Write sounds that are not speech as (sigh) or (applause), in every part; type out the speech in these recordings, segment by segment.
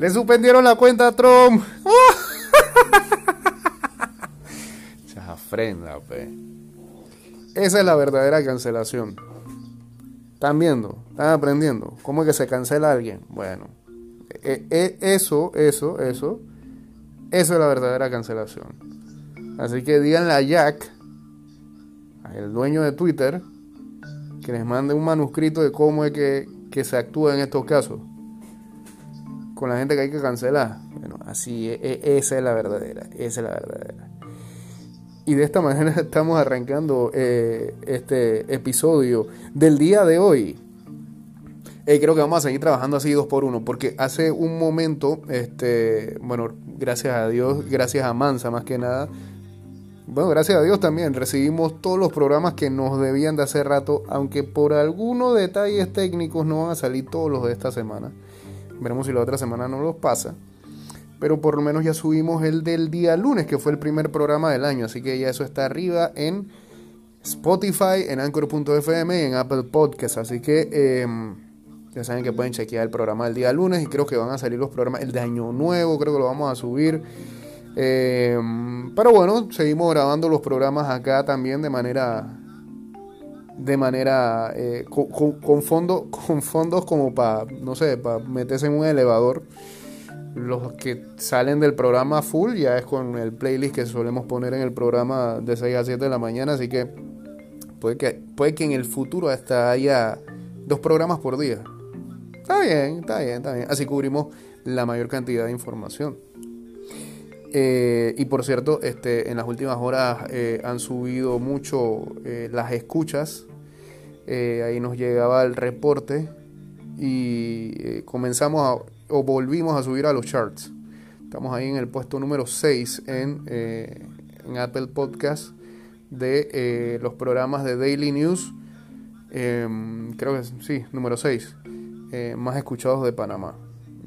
Le suspendieron la cuenta a Trump. (laughs) Chafrenda, pe. Esa es la verdadera cancelación. ¿Están viendo? ¿Están aprendiendo? ¿Cómo es que se cancela alguien? Bueno, e, e, eso, eso, eso, eso es la verdadera cancelación. Así que díganle a Jack, el dueño de Twitter, que les mande un manuscrito de cómo es que, que se actúa en estos casos. Con la gente que hay que cancelar. Bueno, así, e, esa es la verdadera, esa es la verdadera. Y de esta manera (laughs) estamos arrancando eh, este episodio del día de hoy. Eh, creo que vamos a seguir trabajando así dos por uno, porque hace un momento, este, bueno, gracias a Dios, gracias a Mansa más que nada, bueno, gracias a Dios también recibimos todos los programas que nos debían de hace rato, aunque por algunos detalles técnicos no van a salir todos los de esta semana. Veremos si la otra semana no los pasa. Pero por lo menos ya subimos el del día lunes, que fue el primer programa del año, así que ya eso está arriba en Spotify, en Anchor.fm y en Apple Podcasts, así que em, ya saben que pueden chequear el programa del día lunes y creo que van a salir los programas, el de Año Nuevo, creo que lo vamos a subir. Em, pero bueno, seguimos grabando los programas acá también de manera de manera eh, con, con, (laughs) con fondos como para no sé para meterse en un elevador los que salen del programa full ya es con el playlist que solemos poner en el programa de 6 a 7 de la mañana, así que puede que, puede que en el futuro hasta haya dos programas por día. Está bien, está bien, está bien. Así cubrimos la mayor cantidad de información. Eh, y por cierto, este, en las últimas horas eh, han subido mucho eh, las escuchas. Ahí nos llegaba el reporte y comenzamos a o volvimos a subir a los charts. Estamos ahí en el puesto número 6 en, eh, en Apple Podcast de eh, los programas de Daily News. Em, creo que sí, número 6. Eh, más escuchados de Panamá.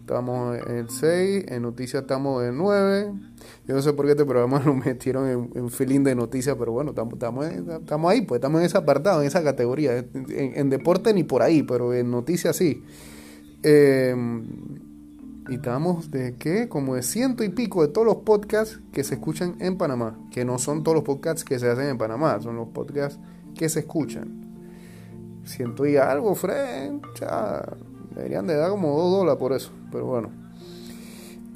Estamos en el 6, en noticias estamos en 9. Yo no sé por qué este programa (laughs) lo metieron en, en feeling de noticias, pero bueno, estamos, ahí, pues estamos en ese apartado, en esa categoría. En, deporte ni por ahí, pero en noticias sí. Eh, y estamos de qué? Como de ciento y pico de todos los podcasts que se escuchan en Panamá. Que no son todos los podcasts que se hacen en Panamá, son los podcasts que se escuchan. Siento y algo, Fred. Ya, deberían de dar como dos dólares por eso. Pero bueno.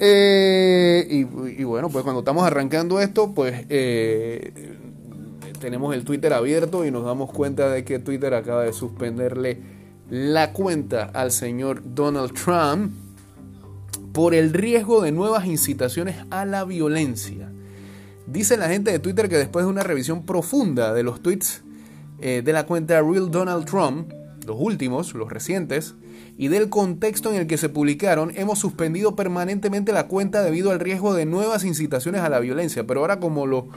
Eh, y, bueno, pues cuando estamos arrancando esto, pues eh, tenemos el Twitter abierto y nos damos cuenta de que Twitter acaba de suspenderle la cuenta al señor Donald Trump por el riesgo de nuevas incitaciones a la violencia. Dice la gente de Twitter que después de una revisión profunda de los tweets eh, de la cuenta Real Donald Trump, los últimos, los recientes, y del contexto en el que se publicaron, hemos suspendido permanentemente la cuenta debido al riesgo de nuevas incitaciones a la violencia. Pero ahora como lo,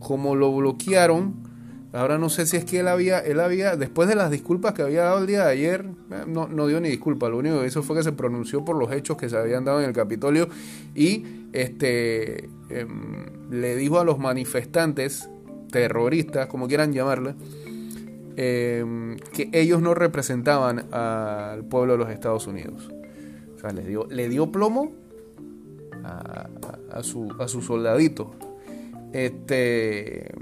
como lo bloquearon, Ahora no sé si es que él había, él había, después de las disculpas que había dado el día de ayer, eh, no, no dio ni disculpa, lo único que hizo fue que se pronunció por los hechos que se habían dado en el Capitolio y este em, le dijo a los manifestantes, terroristas, como quieran llamarle, em, que ellos no representaban al pueblo de los Estados Unidos. O sea, le dio, plomo a, a, su, a su soldadito. Este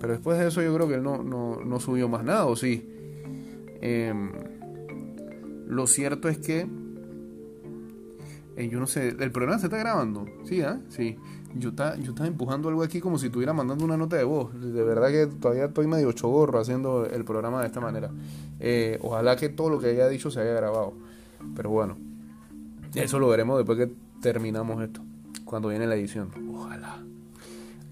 pero después de eso yo creo que él no, no, subió más nada, ¿o sí? Em, lo cierto es que... Eh, yo no sé, el programa se está grabando, ¿sí? ¿ah? Sí. Yo, está, yo estaba empujando algo aquí como si estuviera mandando una nota de voz. De verdad que todavía estoy medio chogorro haciendo el programa de esta manera. Eh, ojalá que todo lo que haya dicho se haya grabado. Pero bueno, eso lo veremos después que terminamos esto. Cuando viene la edición. Ojalá.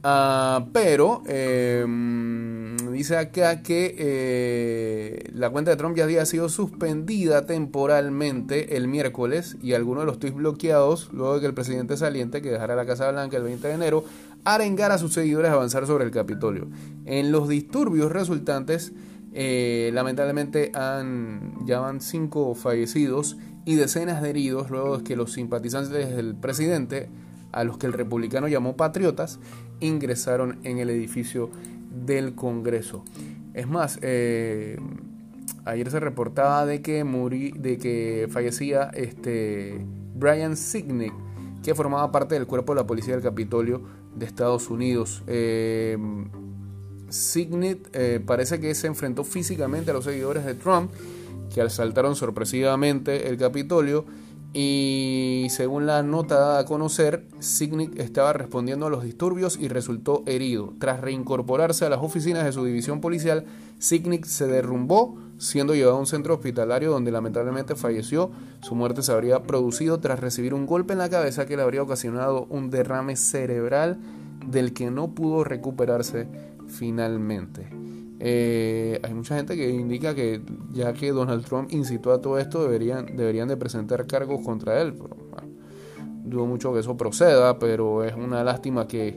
Ah, pero em, dice acá que eh, la cuenta de Trump ya había sido suspendida temporalmente el miércoles y algunos de los tweets bloqueados luego de que el presidente saliente, que dejara la Casa Blanca el 20 de enero, arengara a sus seguidores a avanzar sobre el Capitolio. En los disturbios resultantes, eh, lamentablemente han, ya van cinco fallecidos y decenas de heridos luego de que los simpatizantes del presidente a los que el republicano llamó patriotas, ingresaron en el edificio del Congreso. Es más, eh, ayer se reportaba de que, de que fallecía este Brian Signick, que formaba parte del cuerpo de la policía del Capitolio de Estados Unidos. Eh, Signet eh, parece que se enfrentó físicamente a los seguidores de Trump, que asaltaron sorpresivamente el Capitolio. Y según la nota dada a conocer, Signet estaba respondiendo a los disturbios y resultó herido. Tras reincorporarse a las oficinas de su división policial, Signet se derrumbó, siendo llevado a un centro hospitalario donde lamentablemente falleció. Su muerte se habría producido tras recibir un golpe en la cabeza que le habría ocasionado un derrame cerebral del que no pudo recuperarse finalmente. Eh, hay mucha gente que indica que ya que Donald Trump incitó a todo esto, deberían, deberían de presentar cargos contra él. dudo mucho que eso proceda, pero es una lástima que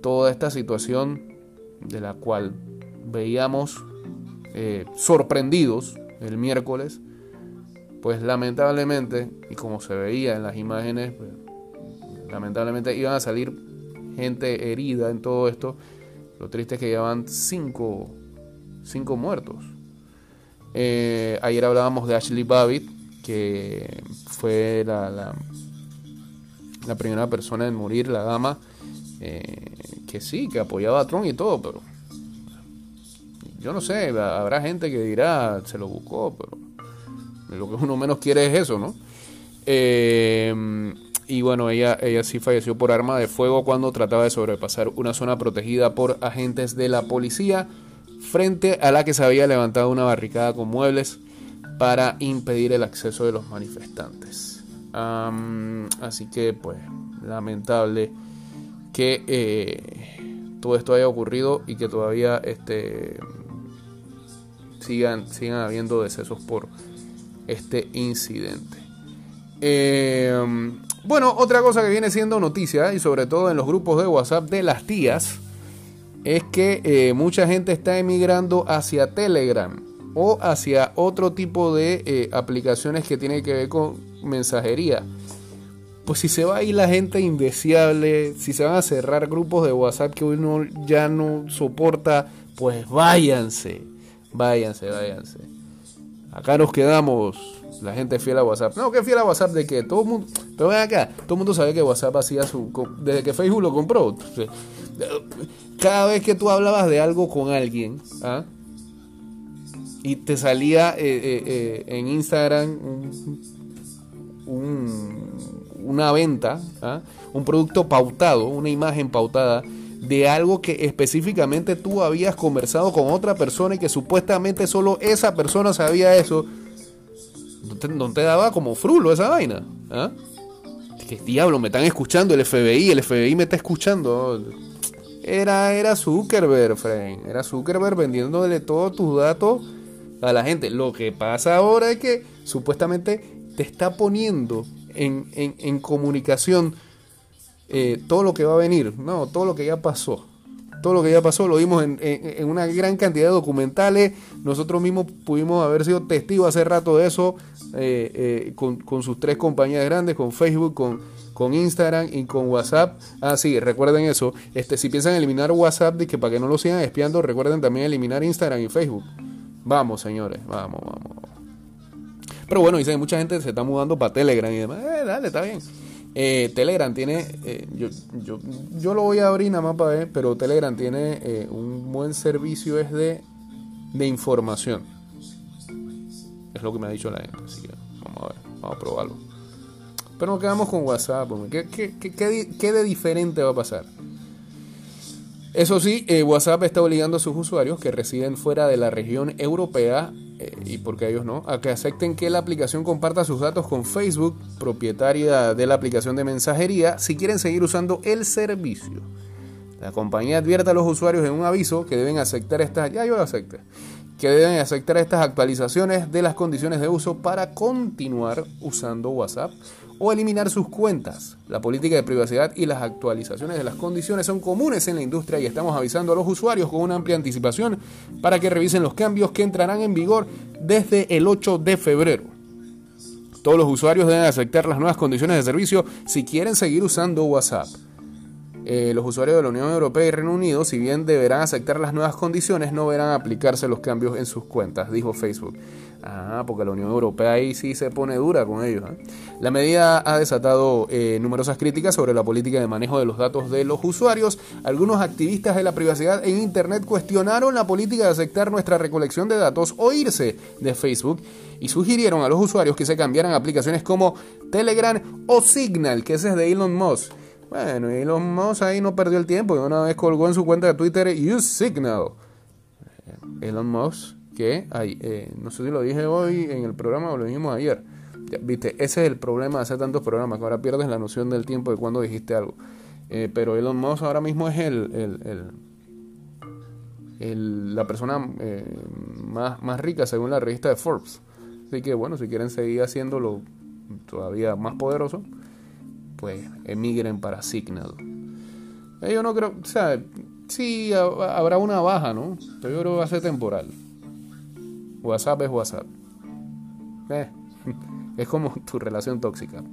toda esta situación de la cual veíamos eh, sorprendidos el miércoles, pues lamentablemente, y como se veía en las imágenes, pues, lamentablemente iban a salir gente herida en todo esto lo triste es que llevan cinco, cinco muertos. Eh, ayer hablábamos de Ashley Babbitt, que fue la, la, primera persona en morir, la dama, eh, que sí, que apoyaba a Trump y todo, pero yo no sé, habrá gente que dirá, se lo buscó, pero lo que uno menos quiere es eso, ¿no? Eh, y bueno, ella, ella sí falleció por arma de fuego cuando trataba de sobrepasar una zona protegida por agentes de la policía frente a la que se había levantado una barricada con muebles para impedir el acceso de los manifestantes. así que pues lamentable que eh, todo esto haya ocurrido y que todavía este, sigan, sigan habiendo decesos por este incidente. Eh, bueno, otra cosa que viene siendo noticia, y sobre todo en los grupos de WhatsApp de las tías, es que eh, mucha gente está emigrando hacia Telegram o hacia otro tipo de eh, aplicaciones que tienen que ver con mensajería. Pues si se va a ir la gente indeseable, si se van a cerrar grupos de WhatsApp que uno ya no soporta, pues váyanse, váyanse, váyanse. Acá nos quedamos la gente fiel a WhatsApp. No, que fiel a WhatsApp de que todo el mundo. Pero ven acá, todo el mundo sabe que WhatsApp hacía su. Desde que Facebook lo compró. Cada vez que tú hablabas de algo con alguien, ¿ah? y te salía eh, eh, eh, en Instagram una venta, ¿ah? un producto pautado, una imagen pautada de algo que específicamente tú habías conversado con otra persona y que supuestamente solo esa persona sabía eso, no te, daba como frulo esa vaina. ¿ah? ¿Qué diablo? Me están escuchando el FBI, el FBI me está escuchando. Era, era Zuckerberg, Frank. Era Zuckerberg vendiéndole todos tus datos a la gente. Lo que pasa ahora es que supuestamente te está poniendo en, comunicación eh, todo lo que va a venir, no, todo lo que ya pasó todo lo que ya pasó, lo vimos en, una gran cantidad de documentales, nosotros mismos pudimos haber sido testigos hace rato de eso, eh, eh, con, sus tres compañías grandes, con Facebook, con, con Instagram y con WhatsApp. Ah, sí, recuerden eso. Este, si piensan eliminar WhatsApp, de que para que no lo sigan espiando, recuerden también eliminar Instagram y Facebook. Vamos, señores, vamos, vamos. Pero bueno, dicen, mucha gente se está mudando para Telegram y demás. Eh, dale, está bien. Eh, Telegram tiene, yo, yo, yo, lo voy a abrir nada más para ver, pero Telegram tiene un buen servicio es de, de información. Es lo que me ha dicho la gente, así que vamos a ver, vamos a probarlo. Pero nos quedamos con WhatsApp, ¿qué, qué, qué, qué de diferente va a pasar? Eso sí, WhatsApp está obligando a sus usuarios que residen fuera de la región europea eh, y porque ellos no, a que acepten que la aplicación comparta sus datos con Facebook, propietaria de la aplicación de mensajería, si quieren seguir usando el servicio. La compañía advierte a los usuarios en un aviso que deben aceptar estas, ya yo lo acepté, que deben aceptar estas actualizaciones de las condiciones de uso para continuar usando WhatsApp o eliminar sus cuentas. La política de privacidad y las actualizaciones de las condiciones son comunes en la industria y estamos avisando a los usuarios con una amplia anticipación para que revisen los cambios que entrarán en vigor desde el 8 de febrero. Todos los usuarios deben aceptar las nuevas condiciones de servicio si quieren seguir usando WhatsApp. Eh, los usuarios de la Unión Europea y Reino Unido, si bien deberán aceptar las nuevas condiciones, no verán aplicarse los cambios en sus cuentas, dijo Facebook. Ah, porque la Unión Europea ahí sí se pone dura con ellos. ¿eh? La medida ha desatado eh, numerosas críticas sobre la política de manejo de los datos de los usuarios. Algunos activistas de la privacidad en Internet cuestionaron la política de aceptar nuestra recolección de datos o irse de Facebook y sugirieron a los usuarios que se cambiaran aplicaciones como Telegram o Signal, que ese es de Elon Musk. Bueno, Elon Musk ahí no perdió el tiempo y una vez colgó en su cuenta de Twitter Use Signal. Eh, Elon Musk que hay, eh, no sé si lo dije hoy en el programa o lo dijimos ayer. Viste, ese es el problema de hacer tantos programas, que ahora pierdes la noción del tiempo de cuando dijiste algo. Eh, pero Elon Musk ahora mismo es el, el, la persona eh, más, más rica según la revista de Forbes. Así que bueno, si quieren seguir haciéndolo todavía más poderoso, pues emigren para Signal. Yo no creo, o sea, sí habrá una baja, ¿no? Pero yo creo que va a ser temporal. WhatsApp es WhatsApp. Eh, (laughs) es como tu relación tóxica.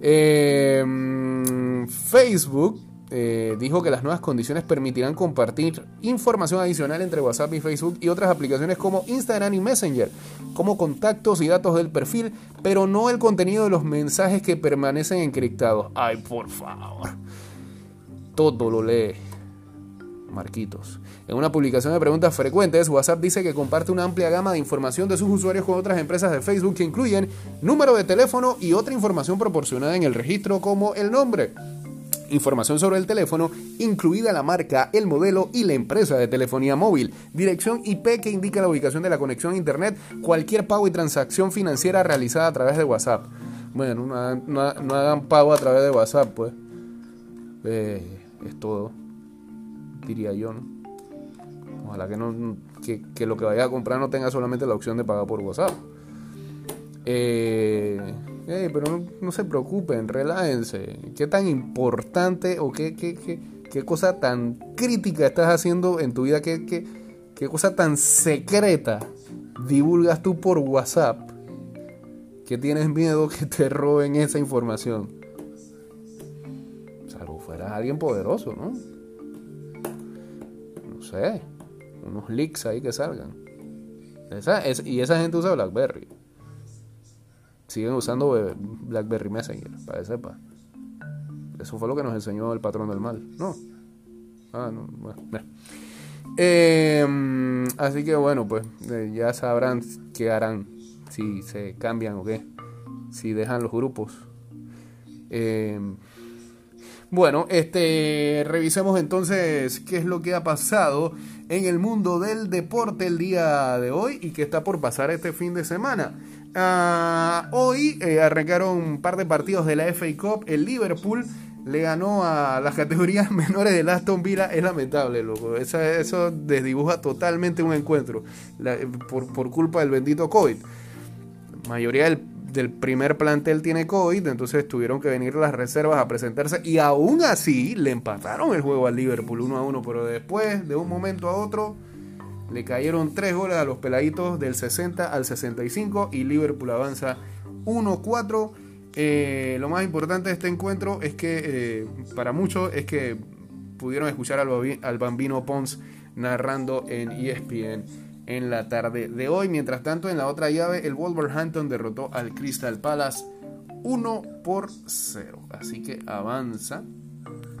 Em, Facebook eh, dijo que las nuevas condiciones permitirán compartir información adicional entre WhatsApp y Facebook y otras aplicaciones como Instagram y Messenger, como contactos y datos del perfil, pero no el contenido de los mensajes que permanecen encriptados. Ay, por favor. Todo lo lee. Marquitos. En una publicación de preguntas frecuentes, WhatsApp dice que comparte una amplia gama de información de sus usuarios con otras empresas de Facebook que incluyen número de teléfono y otra información proporcionada en el registro como el nombre. Información sobre el teléfono, incluida la marca, el modelo y la empresa de telefonía móvil. Dirección IP que indica la ubicación de la conexión a Internet, cualquier pago y transacción financiera realizada a través de WhatsApp. Bueno, no, hagan pago a través de WhatsApp, pues. Eh, es todo diría yo, ¿no? Ojalá que, no, que, lo que vaya a comprar no tenga solamente la opción de pagar por WhatsApp. Eh, pero no, se preocupen, relájense. ¿Qué tan importante o qué, qué, qué, cosa tan crítica estás haciendo en tu vida? ¿Qué, qué, qué cosa tan secreta divulgas tú por WhatsApp? Que tienes miedo que te roben esa información. Salvo fueras alguien poderoso, ¿no? sé, unos leaks ahí que salgan. y esa gente usa BlackBerry. Siguen usando BlackBerry Messenger, para que sepa. Eso fue lo que nos enseñó el patrón del mal. No. Ah, no. Em, así que bueno, pues eh, ya sabrán qué harán. Si se cambian o qué. Si dejan los grupos. Eh, bueno, este, revisemos entonces qué es lo que ha pasado en el mundo del deporte el día de hoy y qué está por pasar este fin de semana. Ah, hoy eh, arrancaron un par de partidos de la FA Cup. El Liverpool le ganó a las categorías (laughs) menores del Aston Villa. Es lamentable, loco. Eso, desdibuja totalmente un encuentro por, por culpa del bendito COVID. La mayoría del del primer plantel tiene COVID, entonces tuvieron que venir las reservas a presentarse y aún así le empataron el juego al Liverpool 1 a 1, pero después de un momento a otro le cayeron tres goles a los peladitos del 60 al 65 y Liverpool avanza 1-4. Eh, lo más importante de este encuentro es que eh, para muchos es que pudieron escuchar al, Bambino Pons narrando en ESPN en la tarde de hoy. Mientras tanto, en la otra llave, el Wolverhampton derrotó al Crystal Palace 1 por 0. Así que avanza.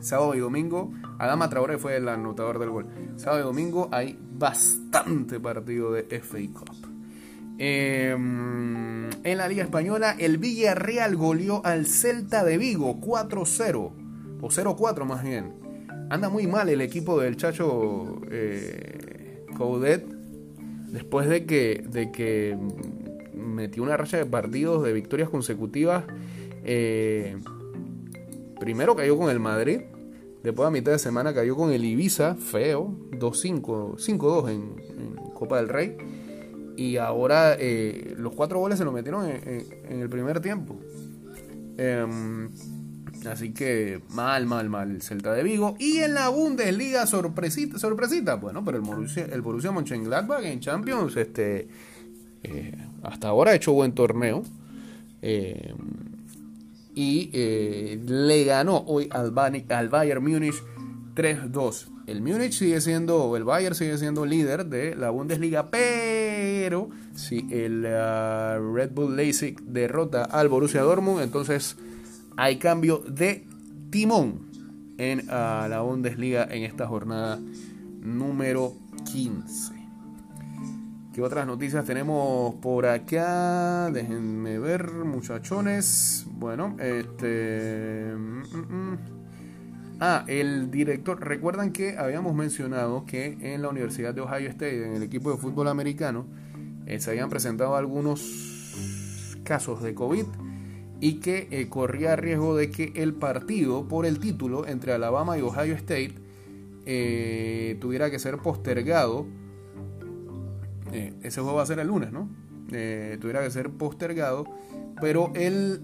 Sábado y domingo, Adama Traoré fue el anotador del gol. Sábado y domingo hay bastante partido de FA Cup. Em, en la Liga Española, el Villarreal goleó al Celta de Vigo 4-0, o 0-4 más bien. Anda muy mal el equipo del Chacho eh, Coudet después de que, de que metió una racha de partidos de victorias consecutivas, eh, primero cayó con el Madrid, después a mitad de semana cayó con el Ibiza, feo, 2-5, 5-2 en, Copa del Rey, y ahora eh, los cuatro goles se lo metieron en, el primer tiempo. Em, Así que mal, mal, mal el Celta de Vigo. Y en la Bundesliga, sorpresita, sorpresita. Bueno, pero el Borussia, el Borussia Mönchengladbach en Champions, este, eh, hasta ahora ha hecho buen torneo. Eh, y le ganó hoy al, al Bayern Múnich 3-2. El Múnich sigue siendo, el Bayern sigue siendo líder de la Bundesliga, pero si el ah, Red Bull Leipzig derrota al Borussia Dortmund, entonces hay cambio de timón en ah, la Bundesliga en esta jornada número 15. ¿Qué otras noticias tenemos por acá? Déjenme ver, muchachones. Bueno, este... Mm, mm, mm. Ah, el director, recuerdan que habíamos mencionado que en la Universidad de Ohio State, en el equipo de fútbol americano, eh, se habían presentado algunos casos de COVID y que eh, corría riesgo de que el partido por el título entre Alabama y Ohio State eh, tuviera que ser postergado. Ese juego va a ser el lunes, ¿no? tuviera que ser postergado, pero el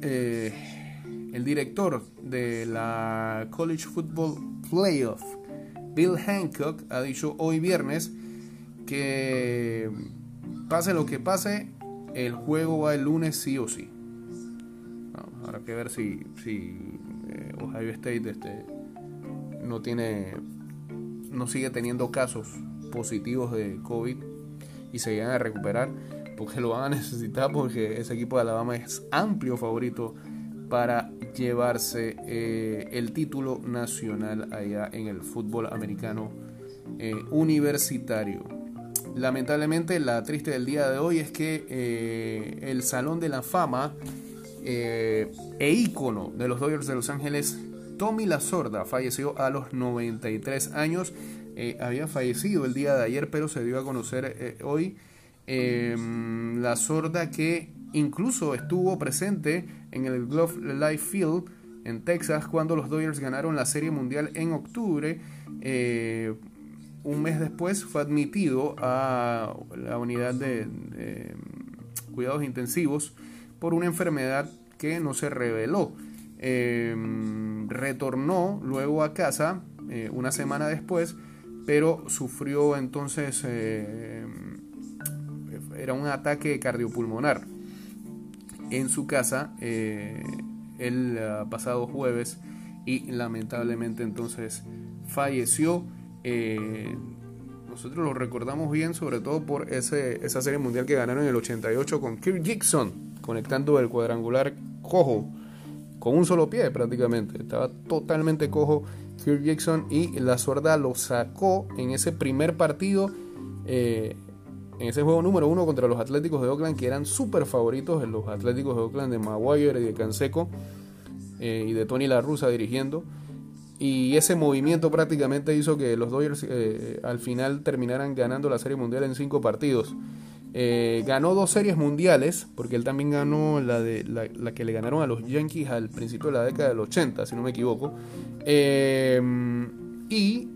el director de la College Football Playoff, Bill Hancock, ha dicho hoy viernes que pase lo que pase, el juego va el lunes sí o sí. habrá que ver si, si eh, Ohio State este, no tiene no sigue teniendo casos positivos de COVID y se llegan a recuperar porque lo van a (laughs) necesitar porque ese equipo de Alabama es amplio favorito para llevarse eh, el título nacional allá en el fútbol americano eh, universitario. Lamentablemente la triste del día de hoy es que eh, el Salón de la Fama e ícono de los Dodgers de Los Ángeles, Tommy La Sorda, falleció a los 93 años. Había fallecido el día de ayer, pero se dio a conocer hoy. la Sorda que Incluso estuvo presente en el Glove Life Field en Texas cuando los Dodgers ganaron la Serie Mundial en octubre. Eh, un mes después fue admitido a la unidad de, cuidados intensivos por una enfermedad que no se reveló. Eh, retornó luego a casa eh, una semana después, pero sufrió entonces, era un ataque cardiopulmonar en su casa eh, el ah, pasado jueves y lamentablemente entonces falleció. Eh, nosotros lo recordamos bien, sobre todo por ese, esa serie mundial que ganaron en el 88 con Kirk Gibson, conectando el cuadrangular cojo, con un solo pie prácticamente. Estaba totalmente cojo Kirk Gibson y la suerda lo sacó en ese primer partido. Eh, en ese juego número uno contra los Atléticos de Oakland, que eran súper favoritos en los Atléticos de Oakland de Maguire y de Canseco eh, y de Tony La Russa dirigiendo. Y ese movimiento prácticamente hizo que los Dodgers eh, al final terminaran ganando la Serie Mundial en cinco partidos. Eh, ganó dos series mundiales, porque él también ganó la, de, la, que le ganaron a los Yankees al principio de la década del 80, si no me equivoco. y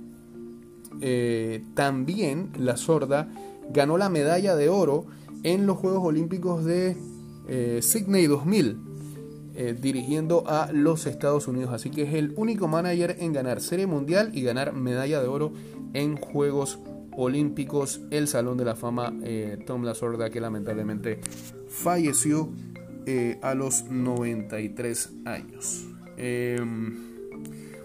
también la sorda ganó la medalla de oro en los Juegos Olímpicos de eh, Sydney 2000, eh, dirigiendo a los Estados Unidos. Así que es el único manager en ganar Serie Mundial y ganar medalla de oro en Juegos Olímpicos. El Salón de la Fama, eh, Tom Lasorda, que lamentablemente falleció a los 93 años. Em,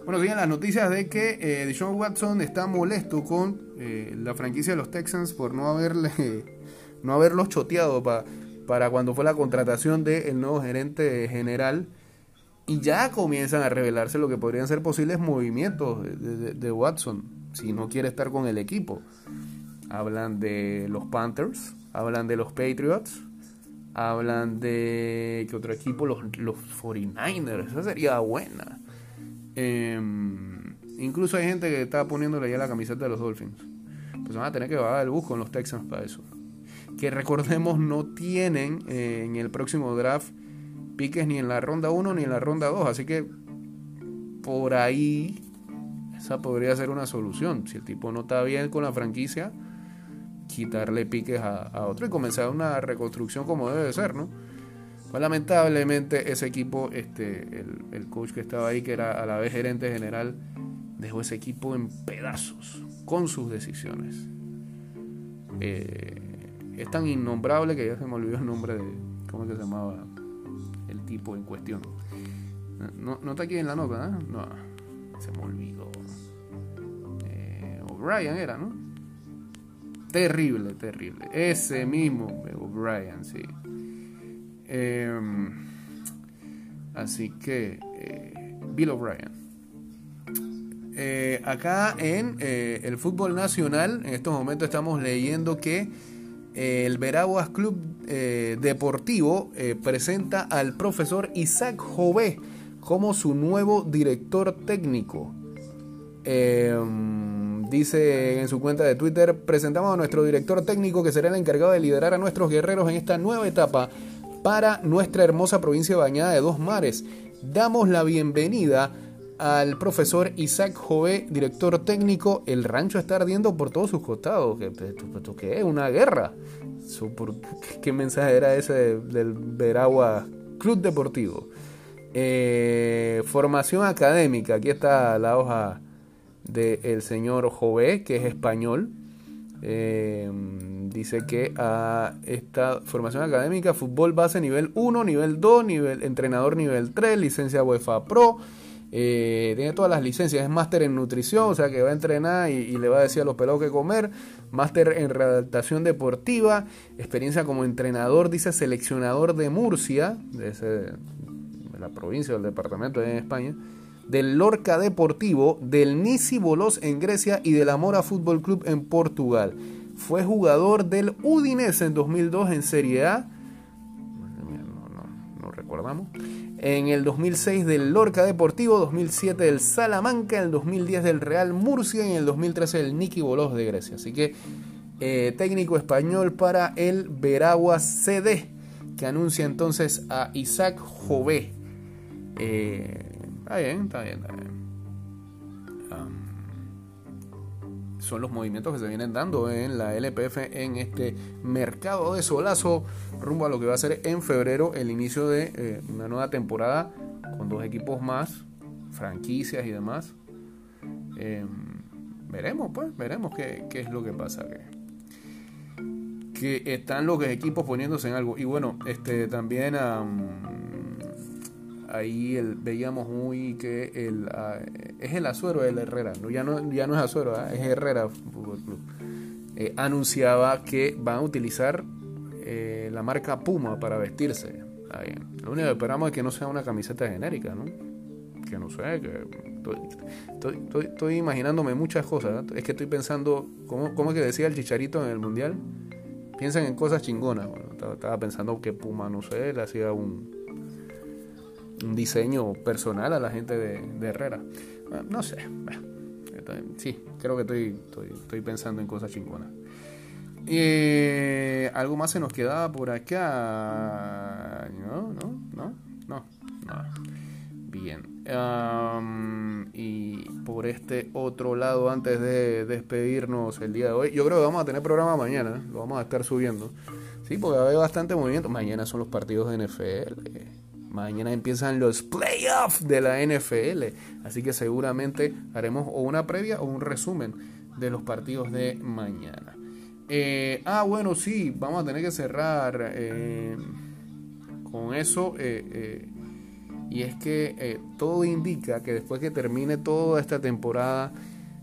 bueno, siguen las noticias de que eh, Deshaun Watson está molesto con eh, la franquicia de los Texans por no haberle (laughs) no haberlos choteado para cuando fue la contratación del nuevo gerente general. Y ya comienzan a revelarse lo que podrían ser posibles movimientos de, Watson si no quiere estar con el equipo. Hablan de los Panthers, hablan de los Patriots, hablan de. ¿Qué otro equipo? Los, los 49ers. Esa sería buena. Em, incluso hay gente que está poniéndole ya la camiseta de los Dolphins. Pues van a tener que bajar el bus con los Texans para eso. Que recordemos, no tienen eh, en el próximo draft piques ni en la ronda 1 ni en la ronda 2. Así que por ahí esa podría ser una solución. Si el tipo no está bien con la franquicia, quitarle piques a, otro y comenzar una reconstrucción como debe de ser, ¿no? Pues lamentablemente ese equipo, este, el, coach que estaba ahí, que era a la vez gerente general, dejó ese equipo en pedazos con sus decisiones. Eh, es tan innombrable que ya se me olvidó el nombre de cómo se llamaba el tipo en cuestión. No, no está aquí en la nota, ¿eh? No, se me olvidó. Eh, O'Brien era, ¿no? Terrible, terrible. Ese mismo, O'Brien, sí. Em, así que, eh, Bill O'Brien. Eh, acá en eh, el fútbol nacional, en estos momentos estamos leyendo que el Veraguas Club Deportivo presenta al profesor Isaac Jové como su nuevo director técnico. Em, dice en su cuenta de Twitter, presentamos a nuestro director técnico que será el encargado de liderar a nuestros guerreros en esta nueva etapa para nuestra hermosa provincia bañada de dos mares. Damos la bienvenida al profesor Isaac Jové, director técnico. El rancho está ardiendo por todos sus costados. ¿Qué, es? ¿Una guerra? ¿Qué mensaje era ese del Veragua Club Deportivo? Eh, formación académica. Aquí está la hoja del señor Jové, que es español. Eh, dice que a esta formación académica, fútbol base nivel 1, nivel 2, nivel entrenador nivel 3, licencia UEFA Pro. Eh, tiene todas las licencias, es máster en nutrición, o sea que va a entrenar y, le va a decir a los pelados qué comer, máster en redactación deportiva, experiencia como entrenador, dice seleccionador de Murcia, de, de la provincia del departamento en España, del Lorca Deportivo, del Nisi Bolos en Grecia y del Amora Fútbol Club en Portugal. Fue jugador del Udinese en 2002 en Serie A. No, recordamos. En el 2006 del Lorca Deportivo, 2007 del Salamanca, en el 2010 del Real Murcia y en el 2013 del Niki Bolos de Grecia. Así que eh, técnico español para el Veragua CD, que anuncia entonces a Isaac Jové. Eh, Está bien, está bien, está bien. son los movimientos que se vienen dando en la LPF en este mercado de solazo rumbo a lo que va a ser en febrero el inicio de eh, una nueva temporada con dos equipos más, franquicias y demás. Em, veremos, pues, veremos qué, es lo que pasa. Que, que están los equipos poniéndose en algo. Y bueno, este también ahí el, veíamos muy que el, ah, es el Azuero del Herrera, ¿no? Ya, no, ya no es Azuero, ¿ah? es Herrera Fútbol Club. Eh, anunciaba que van a utilizar eh, la marca Puma para vestirse. Lo único que esperamos es que no sea una camiseta genérica, ¿no? Que no sé, que estoy, estoy, imaginándome muchas cosas. Es que estoy pensando, ¿cómo, ¿cómo, es que decía el chicharito en el mundial? Piensan en cosas chingonas. estaba pensando que Puma, no sé, le hacía un, un diseño personal a la gente de, Herrera. no sé. sí, creo que estoy, estoy, pensando en cosas chingonas. Eh, ¿Algo más se nos quedaba por acá? No, no, no, no. Bien. y por este otro lado, antes de despedirnos el día de hoy, yo creo que vamos a tener programa mañana, lo vamos a estar subiendo. Sí, porque va a haber bastante movimiento. Mañana son los partidos de NFL. Mañana empiezan los playoffs de la NFL. Así que seguramente haremos o una previa o un resumen de los partidos de mañana. Eh, ah, bueno, sí, vamos a tener que cerrar eh, con eso. Eh, y es que todo indica que después que termine toda esta temporada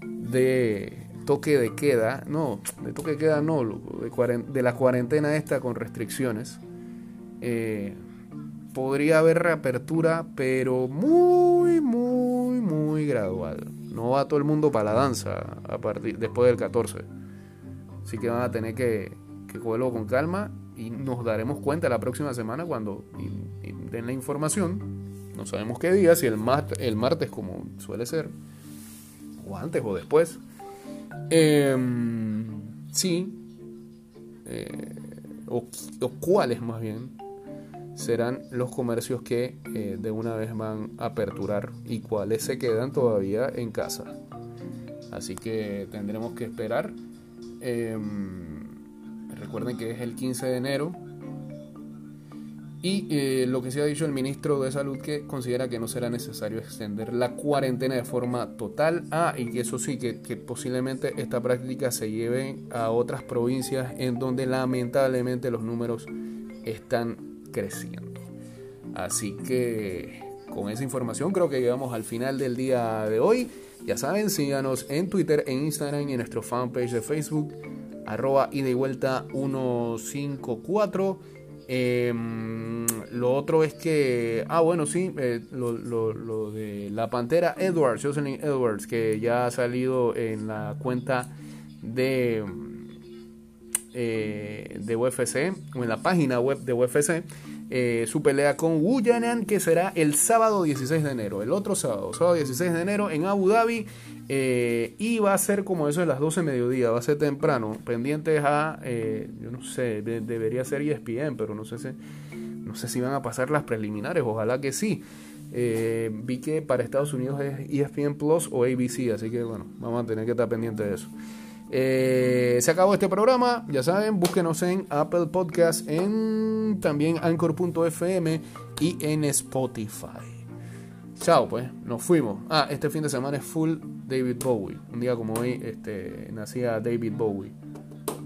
de toque de queda, no, de toque de queda no, de, de la cuarentena esta con restricciones, podría haber reapertura, pero muy, muy, muy gradual. No va todo el mundo para la danza a partir después del 14. Así que van a tener que, que cogerlo con calma y nos daremos cuenta la próxima semana cuando den la información. No sabemos qué día, si el, el martes como suele ser, o antes o después. Em, sí, eh, o cuáles más bien serán los comercios que eh, de una vez van a aperturar y cuáles se quedan todavía en casa. Así que tendremos que esperar. Em, recuerden que es el 15 de enero. Y eh, lo que se ha dicho el ministro de Salud que considera que no será necesario extender la cuarentena de forma total. Ah, y que eso sí, que, que posiblemente esta práctica se lleve a otras provincias en donde lamentablemente los números están creciendo. Así que con esa información creo que llegamos al final del día de hoy. Ya saben, síganos en Twitter, en Instagram y en nuestro fanpage de Facebook, arroba y vuelta 154. Em, lo otro es que, ah, bueno, sí, eh, lo, de la pantera Edwards, Jocelyn Edwards, que ya ha salido en la cuenta de, eh, de UFC, o en la página web de UFC, eh, su pelea con Wu Yanan, que será el sábado 16 de enero, el otro sábado, sábado 16 de enero en Abu Dhabi. Eh, y va a ser como eso de las 12 de mediodía, va a ser temprano, pendientes a, yo no sé, debería ser ESPN, pero no sé si, no sé si van a pasar las preliminares, ojalá que sí. vi que para Estados Unidos es ESPN Plus o ABC, así que bueno, vamos a tener que estar pendientes de eso. Eh, se acabó este programa, ya saben, búsquenos en Apple Podcast, en también Anchor.fm y en Spotify. Chao, pues, nos fuimos. Ah, este fin de semana es full David Bowie. Un día como hoy este, nacía David Bowie.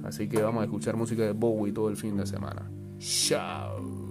Así que vamos a escuchar música de Bowie todo el fin de semana. Chao.